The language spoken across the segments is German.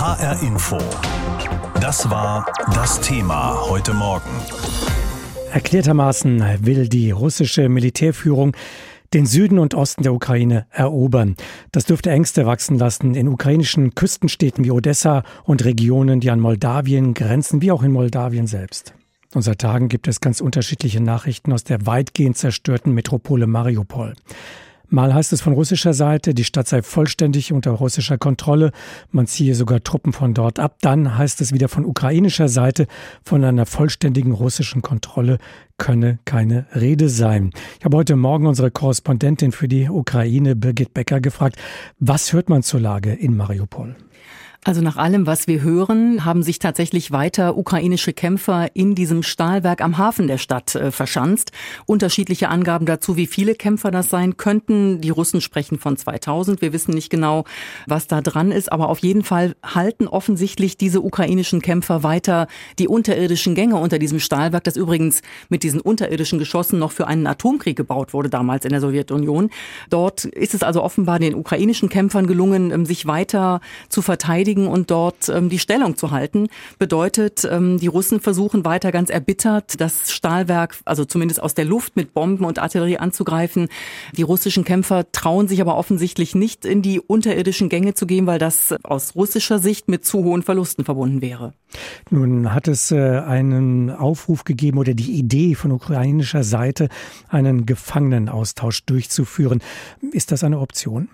HR Info. Das war das Thema heute Morgen. Erklärtermaßen will die russische Militärführung den Süden und Osten der Ukraine erobern. Das dürfte Ängste wachsen lassen in ukrainischen Küstenstädten wie Odessa und Regionen, die an Moldawien grenzen, wie auch in Moldawien selbst. Und seit Tagen gibt es ganz unterschiedliche Nachrichten aus der weitgehend zerstörten Metropole Mariupol. Mal heißt es von russischer Seite, die Stadt sei vollständig unter russischer Kontrolle, man ziehe sogar Truppen von dort ab. Dann heißt es wieder von ukrainischer Seite, von einer vollständigen russischen Kontrolle könne keine Rede sein. Ich habe heute Morgen unsere Korrespondentin für die Ukraine, Birgit Becker, gefragt, was hört man zur Lage in Mariupol? Also nach allem, was wir hören, haben sich tatsächlich weiter ukrainische Kämpfer in diesem Stahlwerk am Hafen der Stadt äh, verschanzt. Unterschiedliche Angaben dazu, wie viele Kämpfer das sein könnten. Die Russen sprechen von 2000. Wir wissen nicht genau, was da dran ist, aber auf jeden Fall halten offensichtlich diese ukrainischen Kämpfer weiter die unterirdischen Gänge unter diesem Stahlwerk, das übrigens mit diesen unterirdischen Geschossen noch für einen Atomkrieg gebaut wurde damals in der Sowjetunion. Dort ist es also offenbar den ukrainischen Kämpfern gelungen, ähm, sich weiter zu verteidigen verteidigen und dort ähm, die Stellung zu halten. Bedeutet, ähm, die Russen versuchen weiter ganz erbittert, das Stahlwerk, also zumindest aus der Luft mit Bomben und Artillerie anzugreifen. Die russischen Kämpfer trauen sich aber offensichtlich nicht in die unterirdischen Gänge zu gehen, weil das aus russischer Sicht mit zu hohen Verlusten verbunden wäre. Nun hat es äh, einen Aufruf gegeben oder die Idee von ukrainischer Seite, einen Gefangenenaustausch durchzuführen. Ist das eine Option?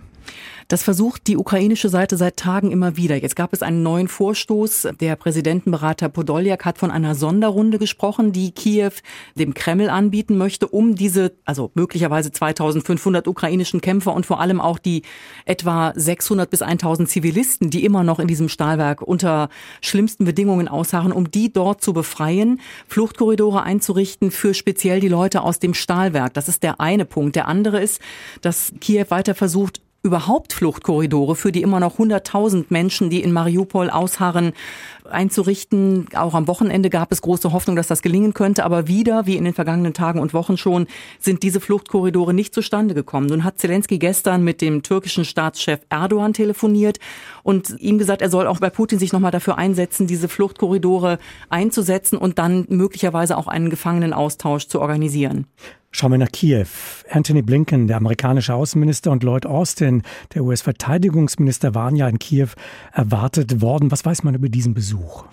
Das versucht die ukrainische Seite seit Tagen immer wieder. Jetzt gab es einen neuen Vorstoß. Der Präsidentenberater Podoljak hat von einer Sonderrunde gesprochen, die Kiew dem Kreml anbieten möchte, um diese, also möglicherweise 2500 ukrainischen Kämpfer und vor allem auch die etwa 600 bis 1000 Zivilisten, die immer noch in diesem Stahlwerk unter schlimmsten Bedingungen ausharren, um die dort zu befreien, Fluchtkorridore einzurichten für speziell die Leute aus dem Stahlwerk. Das ist der eine Punkt. Der andere ist, dass Kiew weiter versucht, überhaupt Fluchtkorridore für die immer noch 100.000 Menschen, die in Mariupol ausharren, einzurichten. Auch am Wochenende gab es große Hoffnung, dass das gelingen könnte. Aber wieder, wie in den vergangenen Tagen und Wochen schon, sind diese Fluchtkorridore nicht zustande gekommen. Nun hat Zelensky gestern mit dem türkischen Staatschef Erdogan telefoniert und ihm gesagt, er soll auch bei Putin sich nochmal dafür einsetzen, diese Fluchtkorridore einzusetzen und dann möglicherweise auch einen Gefangenenaustausch zu organisieren. Schauen wir nach Kiew. Anthony Blinken, der amerikanische Außenminister, und Lloyd Austin, der US-Verteidigungsminister, waren ja in Kiew erwartet worden. Was weiß man über diesen Besuch?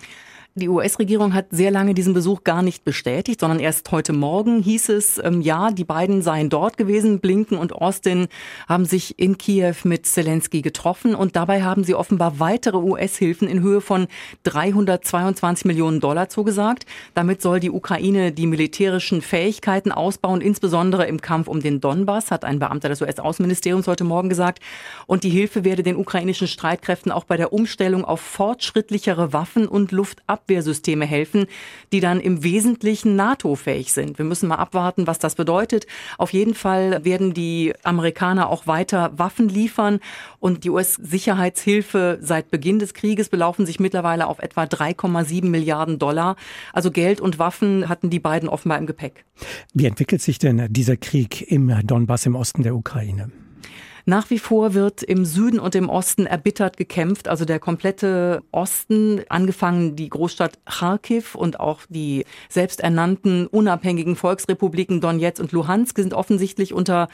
Die US-Regierung hat sehr lange diesen Besuch gar nicht bestätigt, sondern erst heute Morgen hieß es, ähm, ja, die beiden seien dort gewesen. Blinken und Austin haben sich in Kiew mit Zelensky getroffen und dabei haben sie offenbar weitere US-Hilfen in Höhe von 322 Millionen Dollar zugesagt. Damit soll die Ukraine die militärischen Fähigkeiten ausbauen, insbesondere im Kampf um den Donbass, hat ein Beamter des US-Außenministeriums heute Morgen gesagt. Und die Hilfe werde den ukrainischen Streitkräften auch bei der Umstellung auf fortschrittlichere Waffen und Luftab Abwehrsysteme helfen, die dann im Wesentlichen NATO-fähig sind. Wir müssen mal abwarten, was das bedeutet. Auf jeden Fall werden die Amerikaner auch weiter Waffen liefern und die US-Sicherheitshilfe seit Beginn des Krieges belaufen sich mittlerweile auf etwa 3,7 Milliarden Dollar. Also Geld und Waffen hatten die beiden offenbar im Gepäck. Wie entwickelt sich denn dieser Krieg im Donbass im Osten der Ukraine? Nach wie vor wird im Süden und im Osten erbittert gekämpft. Also der komplette Osten, angefangen die Großstadt Kharkiv und auch die selbsternannten unabhängigen Volksrepubliken Donetsk und Luhansk sind offensichtlich unter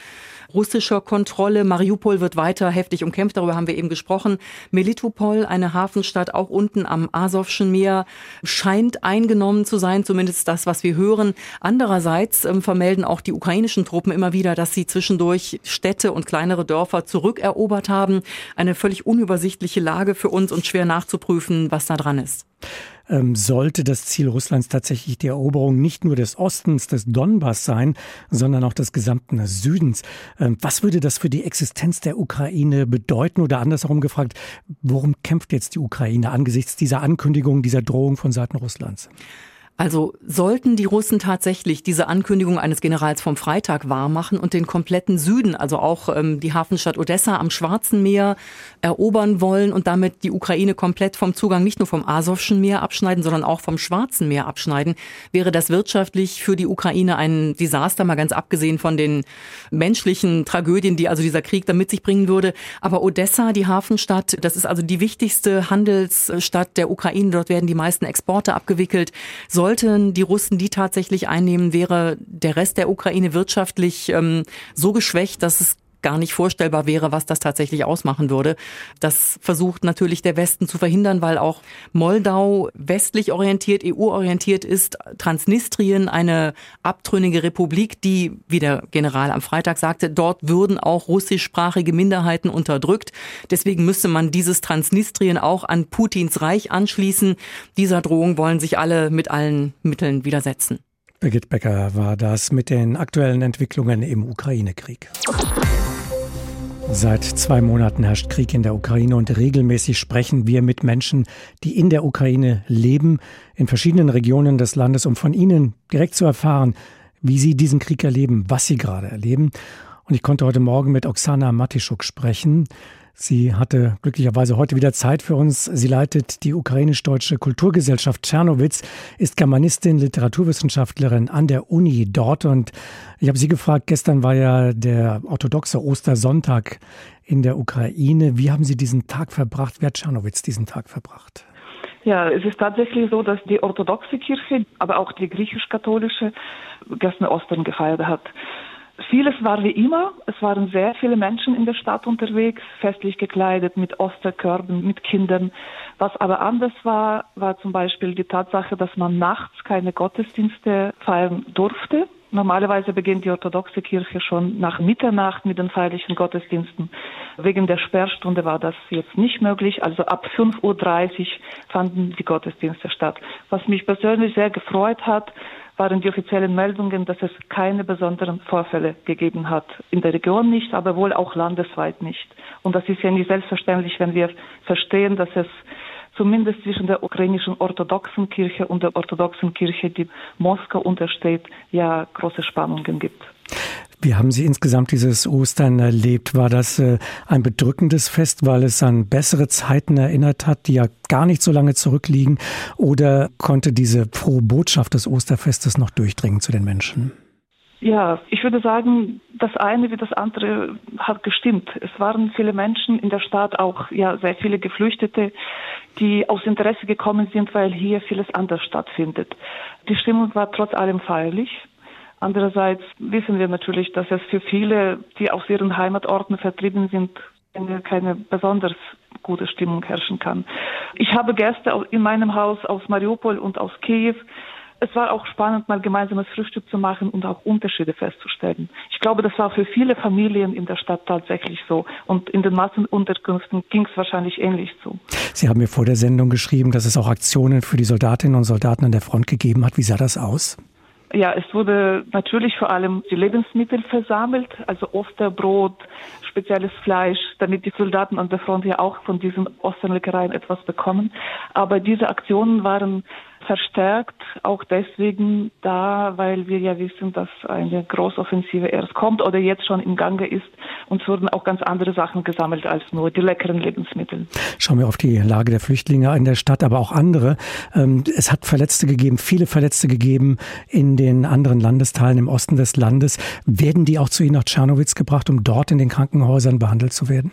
russischer Kontrolle. Mariupol wird weiter heftig umkämpft, darüber haben wir eben gesprochen. Melitopol, eine Hafenstadt auch unten am Asowschen Meer, scheint eingenommen zu sein, zumindest das, was wir hören. Andererseits ähm, vermelden auch die ukrainischen Truppen immer wieder, dass sie zwischendurch Städte und kleinere Dörfer Dörfer zurückerobert haben. Eine völlig unübersichtliche Lage für uns und schwer nachzuprüfen, was da dran ist. Ähm, sollte das Ziel Russlands tatsächlich die Eroberung nicht nur des Ostens, des Donbass sein, sondern auch des gesamten Südens. Ähm, was würde das für die Existenz der Ukraine bedeuten? Oder andersherum gefragt, worum kämpft jetzt die Ukraine angesichts dieser Ankündigung, dieser Drohung von Seiten Russlands? Also sollten die Russen tatsächlich diese Ankündigung eines Generals vom Freitag wahrmachen und den kompletten Süden, also auch ähm, die Hafenstadt Odessa am Schwarzen Meer erobern wollen und damit die Ukraine komplett vom Zugang nicht nur vom Asowschen Meer abschneiden, sondern auch vom Schwarzen Meer abschneiden, wäre das wirtschaftlich für die Ukraine ein Desaster, mal ganz abgesehen von den menschlichen Tragödien, die also dieser Krieg da mit sich bringen würde. Aber Odessa, die Hafenstadt, das ist also die wichtigste Handelsstadt der Ukraine. Dort werden die meisten Exporte abgewickelt. Soll sollten die Russen die tatsächlich einnehmen, wäre der Rest der Ukraine wirtschaftlich ähm, so geschwächt, dass es gar nicht vorstellbar wäre, was das tatsächlich ausmachen würde. Das versucht natürlich der Westen zu verhindern, weil auch Moldau westlich orientiert, EU-orientiert ist. Transnistrien, eine abtrünnige Republik, die, wie der General am Freitag sagte, dort würden auch russischsprachige Minderheiten unterdrückt. Deswegen müsste man dieses Transnistrien auch an Putins Reich anschließen. Dieser Drohung wollen sich alle mit allen Mitteln widersetzen. Birgit Becker war das mit den aktuellen Entwicklungen im Ukraine-Krieg. Seit zwei Monaten herrscht Krieg in der Ukraine und regelmäßig sprechen wir mit Menschen, die in der Ukraine leben, in verschiedenen Regionen des Landes, um von ihnen direkt zu erfahren, wie sie diesen Krieg erleben, was sie gerade erleben. Und ich konnte heute Morgen mit Oksana Matischuk sprechen. Sie hatte glücklicherweise heute wieder Zeit für uns. Sie leitet die ukrainisch-deutsche Kulturgesellschaft Tschernowitz, ist Germanistin, Literaturwissenschaftlerin an der Uni dort. Und ich habe Sie gefragt, gestern war ja der orthodoxe Ostersonntag in der Ukraine. Wie haben Sie diesen Tag verbracht? Wer hat Tschernowitz diesen Tag verbracht? Ja, es ist tatsächlich so, dass die orthodoxe Kirche, aber auch die griechisch-katholische gestern Ostern gefeiert hat. Vieles war wie immer. Es waren sehr viele Menschen in der Stadt unterwegs, festlich gekleidet, mit Osterkörben, mit Kindern. Was aber anders war, war zum Beispiel die Tatsache, dass man nachts keine Gottesdienste feiern durfte. Normalerweise beginnt die orthodoxe Kirche schon nach Mitternacht mit den feierlichen Gottesdiensten. Wegen der Sperrstunde war das jetzt nicht möglich. Also ab 5.30 Uhr fanden die Gottesdienste statt. Was mich persönlich sehr gefreut hat, waren die offiziellen Meldungen, dass es keine besonderen Vorfälle gegeben hat. In der Region nicht, aber wohl auch landesweit nicht. Und das ist ja nicht selbstverständlich, wenn wir verstehen, dass es zumindest zwischen der ukrainischen orthodoxen Kirche und der orthodoxen Kirche, die Moskau untersteht, ja große Spannungen gibt. Wie haben Sie insgesamt dieses Ostern erlebt? War das äh, ein bedrückendes Fest, weil es an bessere Zeiten erinnert hat, die ja gar nicht so lange zurückliegen? Oder konnte diese frohe Botschaft des Osterfestes noch durchdringen zu den Menschen? Ja, ich würde sagen, das eine wie das andere hat gestimmt. Es waren viele Menschen in der Stadt, auch ja sehr viele Geflüchtete, die aus Interesse gekommen sind, weil hier vieles anders stattfindet. Die Stimmung war trotz allem feierlich. Andererseits wissen wir natürlich, dass es für viele, die aus ihren Heimatorten vertrieben sind, keine, besonders gute Stimmung herrschen kann. Ich habe Gäste in meinem Haus aus Mariupol und aus Kiew. Es war auch spannend, mal gemeinsames Frühstück zu machen und auch Unterschiede festzustellen. Ich glaube, das war für viele Familien in der Stadt tatsächlich so. Und in den Massenunterkünften ging es wahrscheinlich ähnlich zu. Sie haben mir vor der Sendung geschrieben, dass es auch Aktionen für die Soldatinnen und Soldaten an der Front gegeben hat. Wie sah das aus? Ja, es wurde natürlich vor allem die Lebensmittel versammelt, also Osterbrot, spezielles Fleisch, damit die Soldaten an der Front ja auch von diesen Osternleckereien etwas bekommen. Aber diese Aktionen waren verstärkt, auch deswegen da, weil wir ja wissen, dass eine Großoffensive erst kommt oder jetzt schon im Gange ist. Und es wurden auch ganz andere Sachen gesammelt als nur die leckeren Lebensmittel. Schauen wir auf die Lage der Flüchtlinge in der Stadt, aber auch andere. Ähm, es hat Verletzte gegeben, viele Verletzte gegeben in den anderen Landesteilen im Osten des Landes. Werden die auch zu Ihnen nach Tschernowitz gebracht, um dort in den Krankenhäusern behandelt zu werden?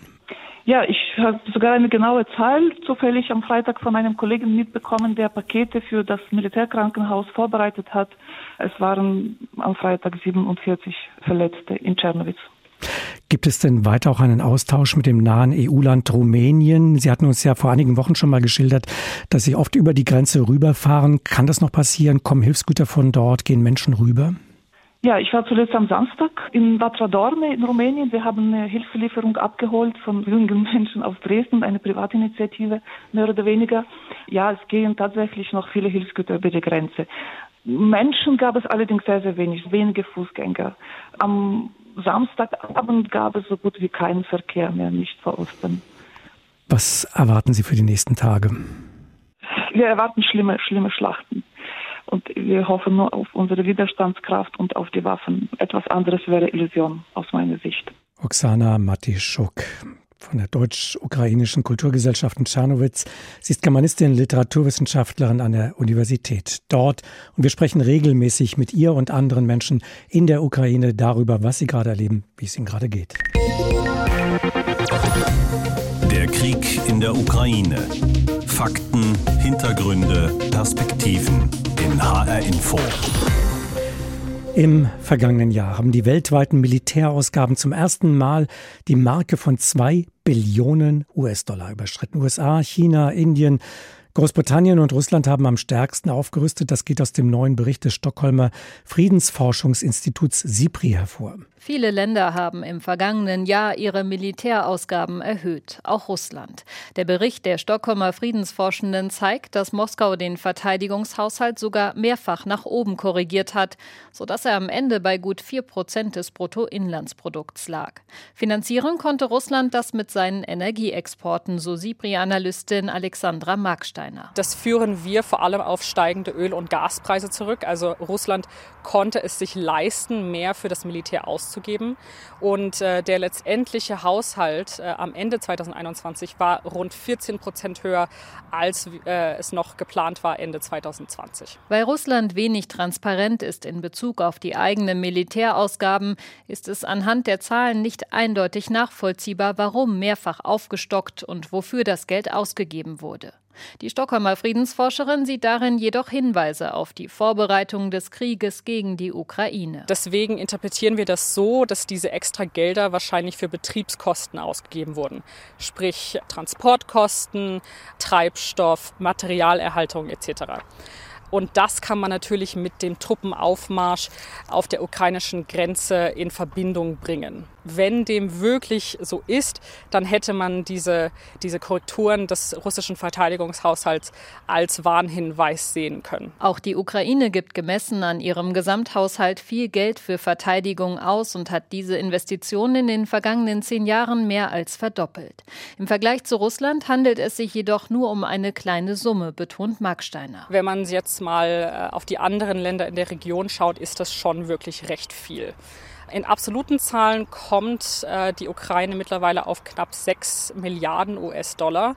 Ja, ich habe sogar eine genaue Zahl zufällig am Freitag von einem Kollegen mitbekommen, der Pakete für das Militärkrankenhaus vorbereitet hat. Es waren am Freitag 47 Verletzte in Tschernowitz. Gibt es denn weiter auch einen Austausch mit dem nahen EU-Land Rumänien? Sie hatten uns ja vor einigen Wochen schon mal geschildert, dass Sie oft über die Grenze rüberfahren. Kann das noch passieren? Kommen Hilfsgüter von dort? Gehen Menschen rüber? Ja, ich war zuletzt am Samstag in Vatra Dorme in Rumänien. Wir haben eine Hilfelieferung abgeholt von jungen Menschen aus Dresden, eine Privatinitiative, mehr oder weniger. Ja, es gehen tatsächlich noch viele Hilfsgüter über die Grenze. Menschen gab es allerdings sehr, sehr wenig, wenige Fußgänger. Am Samstagabend gab es so gut wie keinen Verkehr mehr, nicht vor Ostern. Was erwarten Sie für die nächsten Tage? Wir erwarten schlimme, schlimme Schlachten Und wir hoffen nur auf unsere Widerstandskraft und auf die Waffen. Etwas anderes wäre Illusion aus meiner Sicht. Oksana Matischuk von der Deutsch-Ukrainischen Kulturgesellschaft in Czernowitz. Sie ist Germanistin, Literaturwissenschaftlerin an der Universität dort. Und wir sprechen regelmäßig mit ihr und anderen Menschen in der Ukraine darüber, was sie gerade erleben, wie es ihnen gerade geht. Der Krieg in der Ukraine. Fakten, Hintergründe, Perspektiven in HR Info. Im vergangenen Jahr haben die weltweiten Militärausgaben zum ersten Mal die Marke von zwei Billionen US-Dollar überschritten. USA, China, Indien, Großbritannien und Russland haben am stärksten aufgerüstet. Das geht aus dem neuen Bericht des Stockholmer Friedensforschungsinstituts SIPRI hervor. Viele Länder haben im vergangenen Jahr ihre Militärausgaben erhöht, auch Russland. Der Bericht der Stockholmer Friedensforschenden zeigt, dass Moskau den Verteidigungshaushalt sogar mehrfach nach oben korrigiert hat, sodass er am Ende bei gut 4 Prozent des Bruttoinlandsprodukts lag. Finanzieren konnte Russland das mit seinen Energieexporten, so SIPRI-Analystin Alexandra Marksteiner. Das führen wir vor allem auf steigende Öl- und Gaspreise zurück. Also Russland konnte es sich leisten, mehr für das Militär auszugeben auszugeben. Und äh, der letztendliche Haushalt äh, am Ende 2021 war rund 14 Prozent höher, als äh, es noch geplant war Ende 2020. Weil Russland wenig transparent ist in Bezug auf die eigenen Militärausgaben, ist es anhand der Zahlen nicht eindeutig nachvollziehbar, warum mehrfach aufgestockt und wofür das Geld ausgegeben wurde. Die Stockholmer Friedensforscherin sieht darin jedoch Hinweise auf die Vorbereitung des Krieges gegen die Ukraine. Deswegen interpretieren wir das so, dass diese extra Gelder wahrscheinlich für Betriebskosten ausgegeben wurden. Sprich Transportkosten, Treibstoff, Materialerhaltung etc. Und das kann man natürlich mit dem Truppenaufmarsch auf der ukrainischen Grenze in Verbindung bringen. Wenn dem wirklich so ist, dann hätte man diese, diese Korrekturen des russischen Verteidigungshaushalts als Warnhinweis sehen können. Auch die Ukraine gibt gemessen an ihrem Gesamthaushalt viel Geld für Verteidigung aus und hat diese Investitionen in den vergangenen zehn Jahren mehr als verdoppelt. Im Vergleich zu Russland handelt es sich jedoch nur um eine kleine Summe, betont Marksteiner. Wenn man jetzt mal äh, auf die anderen Länder in der Region schaut, ist das schon wirklich recht viel. In absoluten Zahlen kommt äh, die Ukraine mittlerweile auf knapp 6 Milliarden US-Dollar.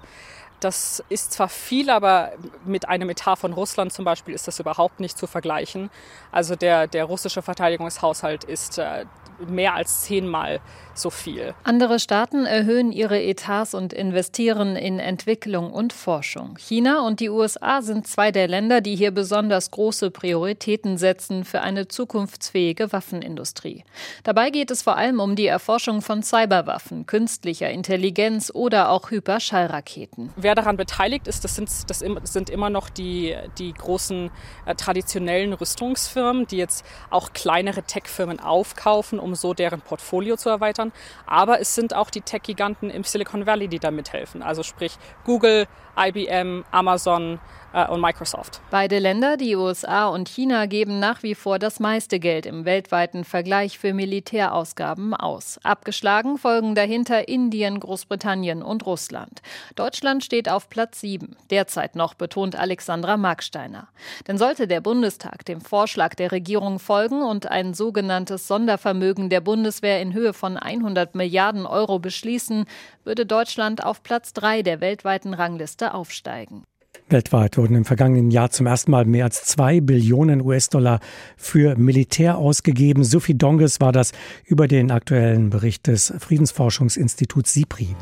Das ist zwar viel, aber mit einem Etat von Russland zum Beispiel ist das überhaupt nicht zu vergleichen. Also der, der russische Verteidigungshaushalt ist äh, mehr als zehnmal so viel. Andere Staaten erhöhen ihre Etats und investieren in Entwicklung und Forschung. China und die USA sind zwei der Länder, die hier besonders große Prioritäten setzen für eine zukunftsfähige Waffenindustrie. Dabei geht es vor allem um die Erforschung von Cyberwaffen, künstlicher Intelligenz oder auch Hyperschallraketen. Wer daran beteiligt ist, das sind, das sind immer noch die, die großen äh, traditionellen Rüstungsfirmen, die jetzt auch kleinere Tech-Firmen aufkaufen, um so deren Portfolio zu erweitern. Aber es sind auch die Tech-Giganten im Silicon Valley, die da mithelfen. Also sprich Google, IBM, Amazon, äh, und Microsoft. Beide Länder, die USA und China, geben nach wie vor das meiste Geld im weltweiten Vergleich für Militärausgaben aus. Abgeschlagen folgen dahinter Indien, Großbritannien und Russland. Deutschland steht auf Platz 7, derzeit noch, betont Alexandra Marksteiner. Denn sollte der Bundestag dem Vorschlag der Regierung folgen und ein sogenanntes Sondervermögen der Bundeswehr in Höhe von 100 Milliarden Euro beschließen, würde Deutschland auf Platz 3 der weltweiten Rangliste aufsteigen. Weltweit wurden im vergangenen Jahr zum ersten Mal mehr als zwei Billionen US-Dollar für Militär ausgegeben. Sophie Donges war das über den aktuellen Bericht des Friedensforschungsinstituts SIPRI.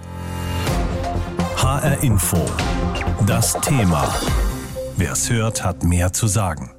HR Info. Das Thema. Wer es hört, hat mehr zu sagen.